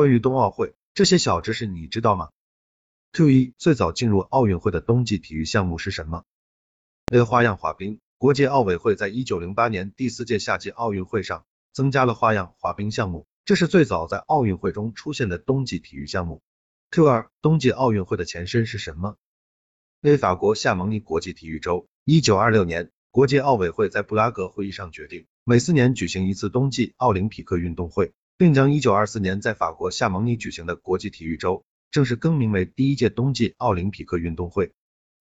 关于冬奥会，这些小知识你知道吗？Q 一最早进入奥运会的冬季体育项目是什么？A 花样滑冰。国际奥委会在一九零八年第四届夏季奥运会上增加了花样滑冰项目，这是最早在奥运会中出现的冬季体育项目。Q 二冬季奥运会的前身是什么？A 法国夏蒙尼国际体育周。一九二六年，国际奥委会在布拉格会议上决定，每四年举行一次冬季奥林匹克运动会。并将一九二四年在法国夏蒙尼举行的国际体育周正式更名为第一届冬季奥林匹克运动会。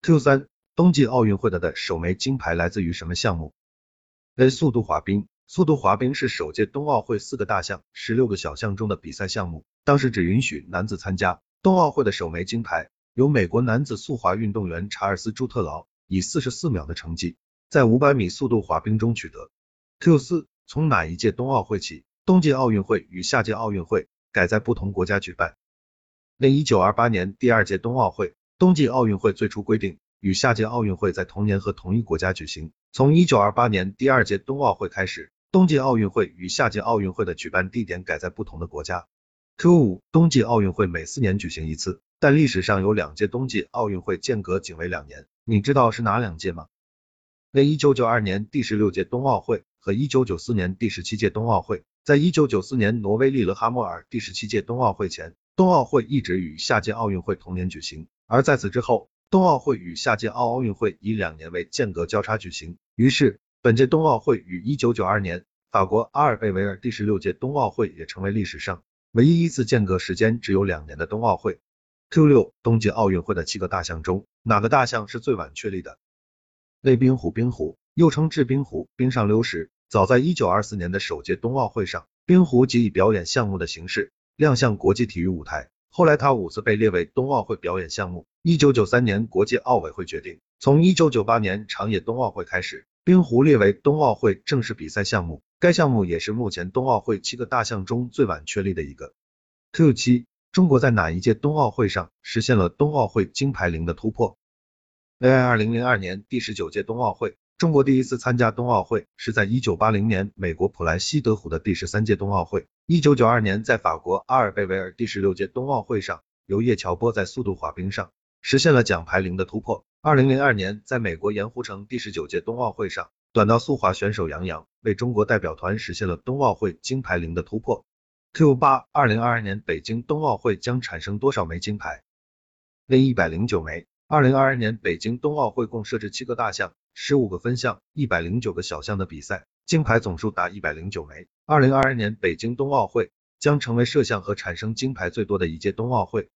Q 三冬季奥运会的的首枚金牌来自于什么项目？A 速度滑冰。速度滑冰是首届冬奥会四个大项、十六个小项中的比赛项目，当时只允许男子参加。冬奥会的首枚金牌由美国男子速滑运动员查尔斯朱特劳以四十四秒的成绩在五百米速度滑冰中取得。Q 四从哪一届冬奥会起？冬季奥运会与夏季奥运会改在不同国家举办。那一九二八年第二届冬奥会，冬季奥运会最初规定与夏季奥运会在同年和同一国家举行。从一九二八年第二届冬奥会开始，冬季奥运会与夏季奥运会的举办地点改在不同的国家。Q 五，冬季奥运会每四年举行一次，但历史上有两届冬季奥运会间隔仅为两年，你知道是哪两届吗？那一九九二年第十六届冬奥会和一九九四年第十七届冬奥会。在一九九四年挪威利勒哈默尔第十七届冬奥会前，冬奥会一直与夏季奥运会同年举行，而在此之后，冬奥会与夏季奥奥运会以两年为间隔交叉举行。于是，本届冬奥会与一九九二年法国阿尔贝维尔第十六届冬奥会也成为历史上唯一一次间隔时间只有两年的冬奥会。Q 六冬季奥运会的七个大项中，哪个大项是最晚确立的？A 冰壶，冰壶又称制冰壶、冰上溜石。早在一九二四年的首届冬奥会上，冰壶即以表演项目的形式亮相国际体育舞台。后来，它五次被列为冬奥会表演项目。一九九三年，国际奥委会决定，从一九九八年长野冬奥会开始，冰壶列为冬奥会正式比赛项目。该项目也是目前冬奥会七个大项中最晚确立的一个。Q 七，中国在哪一届冬奥会上实现了冬奥会金牌零的突破？AI 二零零二年第十九届冬奥会。中国第一次参加冬奥会是在一九八零年美国普莱西德湖的第十三届冬奥会。一九九二年在法国阿尔贝维尔第十六届冬奥会上，由叶乔波在速度滑冰上实现了奖牌零的突破。二零零二年在美国盐湖城第十九届冬奥会上，短道速滑选手杨洋为中国代表团实现了冬奥会金牌零的突破。Q 八，二零二二年北京冬奥会将产生多少枚金牌？A 一百零九枚。二零二二年北京冬奥会共设置七个大项。十五个分项，一百零九个小项的比赛，金牌总数达一百零九枚。二零二二年北京冬奥会将成为摄像和产生金牌最多的一届冬奥会。